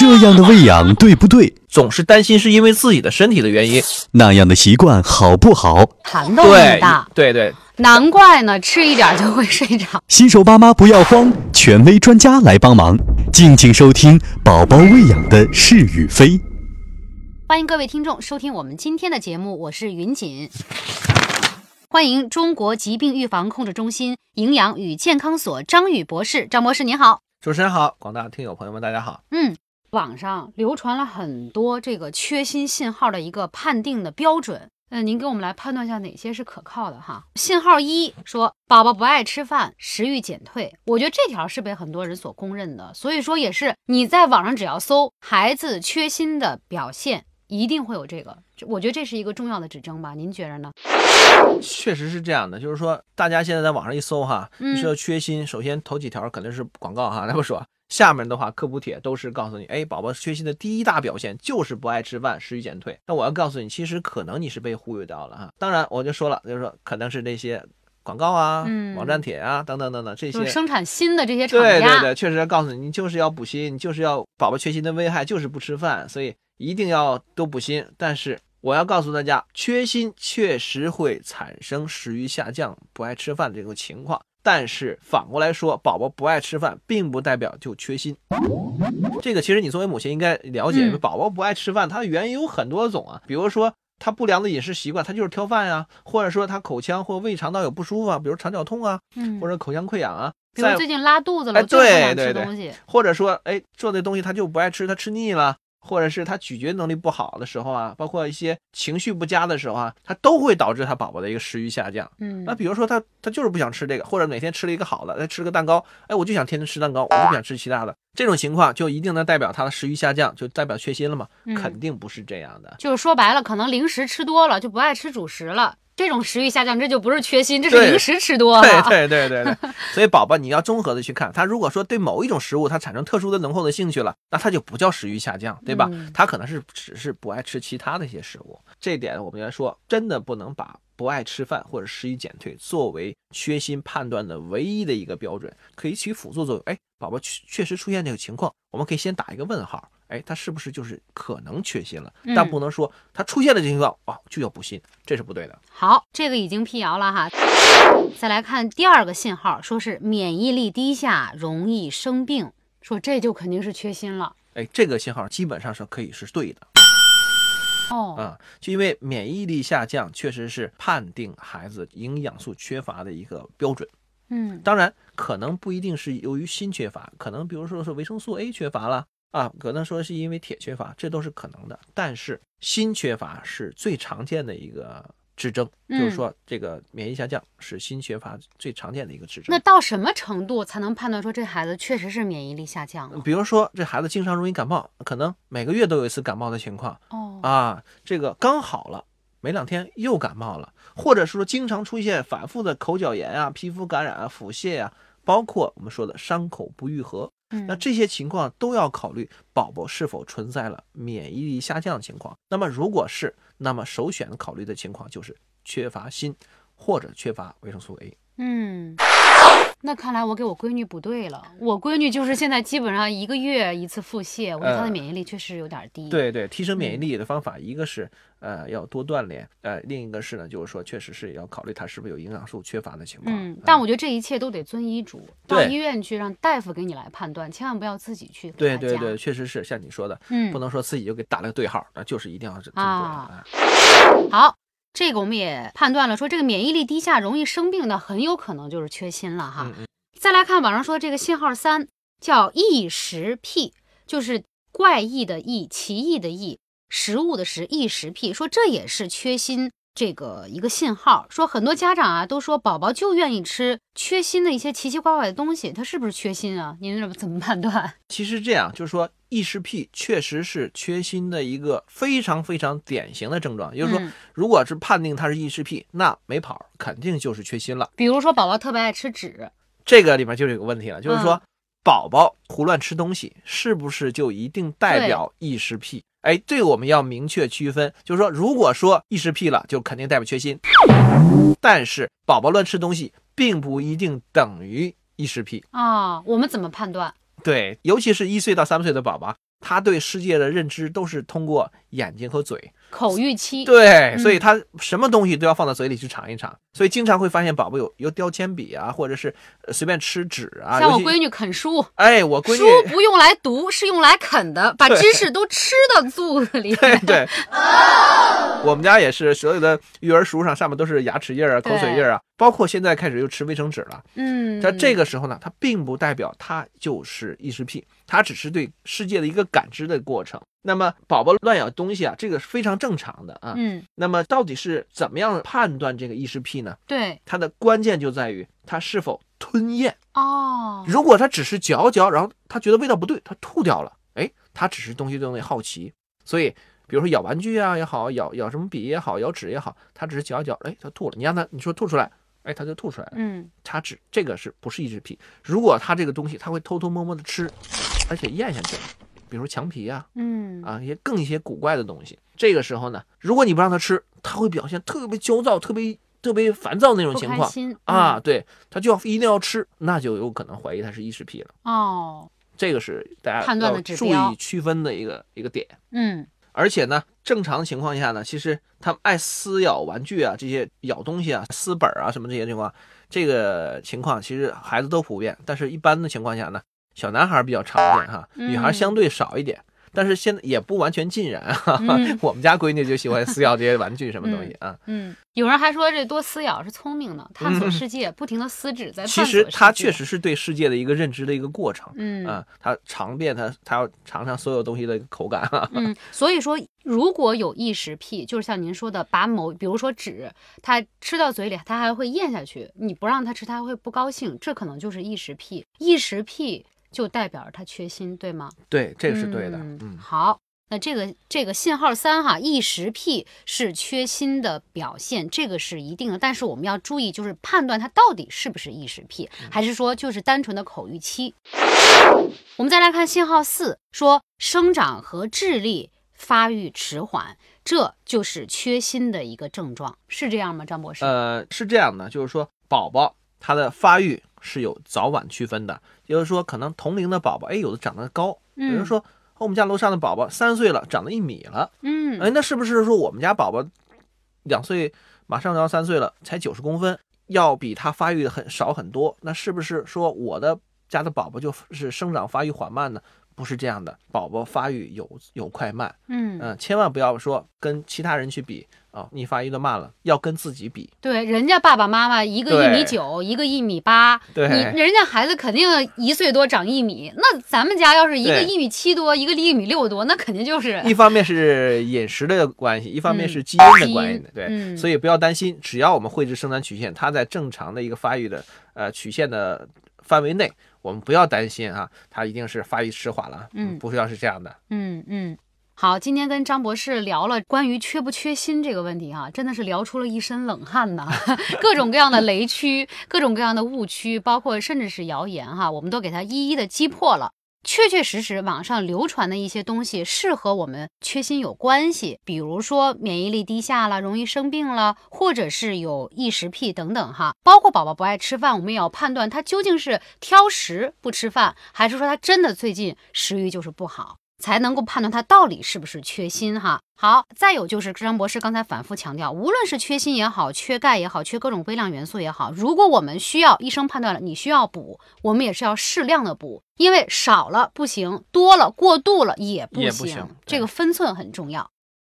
这样的喂养对不对？总是担心是因为自己的身体的原因。那样的习惯好不好？涵洞那么对大，对对，难怪呢，吃一点就会睡着。新手爸妈不要慌，权威专家来帮忙。敬请收听宝宝喂养的是与非。欢迎各位听众收听我们今天的节目，我是云锦。欢迎中国疾病预防控制中心营养与健康所张宇博士，张博士您好。主持人好，广大听友朋友们大家好。嗯，网上流传了很多这个缺锌信号的一个判定的标准。那，您给我们来判断一下哪些是可靠的哈？信号一说宝宝不爱吃饭，食欲减退，我觉得这条是被很多人所公认的，所以说也是你在网上只要搜孩子缺锌的表现，一定会有这个，我觉得这是一个重要的指征吧？您觉着呢？确实是这样的，就是说大家现在在网上一搜哈，嗯你说缺锌，首先头几条肯定是广告哈，那不说。下面的话，科普帖都是告诉你，哎，宝宝缺锌的第一大表现就是不爱吃饭，食欲减退。那我要告诉你，其实可能你是被忽悠到了哈。当然，我就说了，就是说可能是那些广告啊、嗯网站帖啊等等等等这些生产锌的这些厂家，对对对，确实要告诉你，你就是要补锌，你就是要宝宝缺锌的危害就是不吃饭，所以一定要多补锌。但是我要告诉大家，缺锌确实会产生食欲下降、不爱吃饭这种情况。但是反过来说，宝宝不爱吃饭，并不代表就缺锌。这个其实你作为母亲应该了解，嗯宝宝不爱吃饭，它的原因有很多种啊，比如说。他不良的饮食习惯，他就是挑饭呀、或者说他口腔或胃肠道有不舒服啊，比如肠绞痛啊，嗯，或者口腔溃疡啊，在比如最近拉肚子了，就不想对对对吃东西。或者说，哎，做的东西他就不爱吃，他吃腻了，或者是他咀嚼能力不好的时候啊，包括一些情绪不佳的时候啊，他都会导致他宝宝的一个食欲下降。嗯，那比如说他他就是不想吃这个，或者哪天吃了一个好的，再吃个蛋糕，哎，我就想天天吃蛋糕，我就不想吃其他的，这种情况就一定能代表他的食欲下降，就代表缺锌了吗？嗯肯定不是这样的。就是说白了，可能零食吃多了就不爱吃主食了，这种食欲下降，这就不是缺锌，这是零食吃多了。对对对对对，所以宝宝你要综合的去看，他如果说对某一种食物他产生特殊的浓厚的兴趣了，那他就不叫食欲下降，对吧？嗯他可能是只是不爱吃其他的一些食物。这一点我们来说，真的不能把不爱吃饭或者食欲减退作为缺锌判断的唯一的一个标准，可以起辅助作用。哎，宝宝确确实出现这个情况，我们可以先打一个问号。哎，他是不是就是可能缺锌了？但嗯不能说他出现了这情况啊就要补锌，这是不对的。好，这个已经辟谣了哈。再来看第二个信号，说是免疫力低下，容易生病，说这就肯定是缺锌了。哎，这个信号基本上是可以是对的。哦，啊、就因为免疫力下降，确实是判定孩子营养素缺乏的一个标准。嗯当然，可能不一定是由于锌缺乏，可能比如说是维生素 A 缺乏了啊，可能说是因为铁缺乏，这都是可能的。但是锌缺乏是最常见的一个指征，就是嗯说这个免疫下降是锌缺乏最常见的一个指征那。到什么程度才能判断说这孩子确实是免疫力下降了？比如说，这孩子经常容易感冒，可能每个月都有一次感冒的情况，哦，啊，这个刚好了，没两天又感冒了，或者说经常出现反复的口角炎啊、皮肤感染啊、腹泻啊，包括我们说的伤口不愈合，那这些情况都要考虑宝宝是否存在了免疫力下降的情况。那么如果是，那么首选考虑的情况就是缺乏锌或者缺乏维生素 A。嗯，那看来我给我闺女补对了。我闺女就是现在基本上一个月一次腹泻，我觉得她的呃免疫力确实有点低。，对对，提升免疫嗯力的方法，一个是呃要多锻炼，呃另一个是呢就是说确实是要考虑她是不是有营养素缺乏的情况。嗯，但我觉得这一切都得遵医嘱，到医院去让大夫给你来判断，千万不要自己去对对对，，确实是像你说的，嗯不，能说自己就给打了个对号，那就是一定要是啊。好。这个我们也判断了，说这个免疫力低下容易生病的，很有可能就是缺锌了哈。再来看网上说这个信号三叫异食癖，就是怪异的异，奇异的异，食物的食，异食癖，说这也是缺锌这个一个信号。说很多家长啊都说宝宝就愿意吃缺锌的一些奇奇怪怪的东西，他是不是缺锌啊？您这怎么判断？其实这样就是说，异食癖确实是缺锌的一个非常非常典型的症状。也就是说，嗯如果是判定他是异食癖，那没跑儿肯定就是缺锌了。比如说宝宝特别爱吃纸，这个里面就有个问题了，就是说嗯，宝宝胡乱吃东西，是不是就一定代表异食癖？哎，这个我们要明确区分，就是说，如果说异食癖了，就肯定代表缺锌，但是宝宝乱吃东西，并不一定等于异食癖。啊，我们怎么判断？对，尤其是一岁到三岁的宝宝，他对世界的认知都是通过眼睛和嘴。口欲期，对，嗯所以他什么东西都要放到嘴里去尝一尝，所以经常会发现宝宝有有叼铅笔啊，或者是呃随便吃纸啊。像我闺女啃书，哎，我闺女书不用来读，是用来啃的，把知识都吃到肚子里。对对，我们家也是，所有的育儿书上上面都是牙齿印儿啊、口水印儿啊，包括现在开始又吃卫生纸了。嗯，在这个时候呢，它并不代表它就是异食癖，它只是对世界的一个感知的过程。那么宝宝乱咬东西啊，这个是非常正常的啊。嗯，那么到底是怎么样判断这个异食癖呢？对，它的关键就在于它是否吞咽。哦，如果它只是嚼嚼，然后它觉得味道不对，它吐掉了，哎，它只是东西对东西好奇，所以比如说咬玩具啊也好，咬咬什么笔也好，咬纸也好，它只是嚼一嚼，哎，它吐了，你让它你说吐出来，哎，它就吐出来了，嗯，他只这个是不是异食癖？如果它这个东西它会偷偷摸摸的吃，而且咽下去，比如墙皮啊嗯，啊一些更一些古怪的东西，这个时候呢，如果你不让他吃，他会表现特别焦躁、特别特别烦躁那种情况。啊，，对，他就要一定要吃，那就有可能怀疑他是异食癖了。嗯哦，这个是大家判断的要注意区分的一个一个点。嗯，而且呢，正常情况下呢，其实他们爱撕咬玩具啊，这些咬东西啊、撕本儿啊什么这些情况，这个情况其实孩子都普遍，但是一般的情况下呢，小男孩比较常见哈，女孩嗯相对少一点。但是现在也不完全尽然哈、嗯 我们家闺女就喜欢撕咬这些玩具什么东西啊。嗯，有人还说这多撕咬是聪明呢，探索世界，不停的撕纸在 其实它确，实是对世界的一个认知的一个过程。嗯啊，他尝遍他，他要尝尝所有东西的口感啊。嗯，所以说，如果有异食癖，就是像您说的，把某比如说纸，他吃到嘴里，他还会咽下去，你不让他吃，他会不高兴，这可能就是异食癖。异食癖就代表着他缺锌，对吗？对，这个是对的。嗯嗯，好。那这个这个信号三哈，异食癖是缺锌的表现，这个是一定的。但是我们要注意，就是判断它到底是不是异食癖，还是说就是单纯的口欲期。我们再来看信号四，说生长和智力发育迟缓，这就是缺锌的一个症状，是这样吗？张博士？呃，是这样的，就是说宝宝他的发育是有早晚区分的，也就是说可能同龄的宝宝，哎，有的长得高，比如嗯说我们家楼上的宝宝三岁了，长了一米了，嗯哎，那是不是说我们家宝宝两岁马上就要三岁了，才九十公分，要比他发育的很少很多？那是不是说我的家的宝宝就是生长发育缓慢呢？不是这样的，宝宝发育有有快慢，嗯，嗯，千万不要说跟其他人去比啊，你发育的慢了，要跟自己比。对，人家爸爸妈妈一个一米九，一个一米八，对你人家孩子肯定一岁多长一米，那咱们家要是一个一米七多，一个一米六多，那肯定就是一方面是饮食的关系，一方面嗯是基因的关系，对，嗯所以不要担心，只要我们绘制生长曲线，它在正常的一个发育的呃曲线的范围内，我们不要担心啊，它一定是发育迟缓了，嗯不需要是这样的。嗯嗯。好，今天跟张博士聊了关于缺不缺锌这个问题哈、真的是聊出了一身冷汗呐，各种各样的雷区，各种各样的误区，包括甚至是谣言哈、我们都给它一一的击破了。确确实实，网上流传的一些东西是和我们缺锌有关系，比如说免疫力低下了，容易生病了，或者是有异食癖等等哈。包括宝宝不爱吃饭，我们也要判断他究竟是挑食不吃饭，还是说他真的最近食欲就是不好。才能够判断他到底是不是缺锌哈。好，再有就是张博士刚才反复强调，无论是缺锌也好，缺钙也好，缺各种微量元素也好，如果我们需要，医生判断了你需要补，我们也是要适量的补，因为少了不行，多了过度了也不行，不行这个分寸很重要。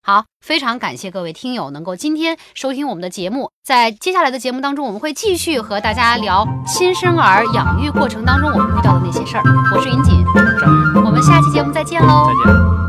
好，非常感谢各位听友能够今天收听我们的节目。在接下来的节目当中，我们会继续和大家聊新生儿养育过程当中我们遇到的那些事儿。我是云锦，我们下期节目再见喽。再见。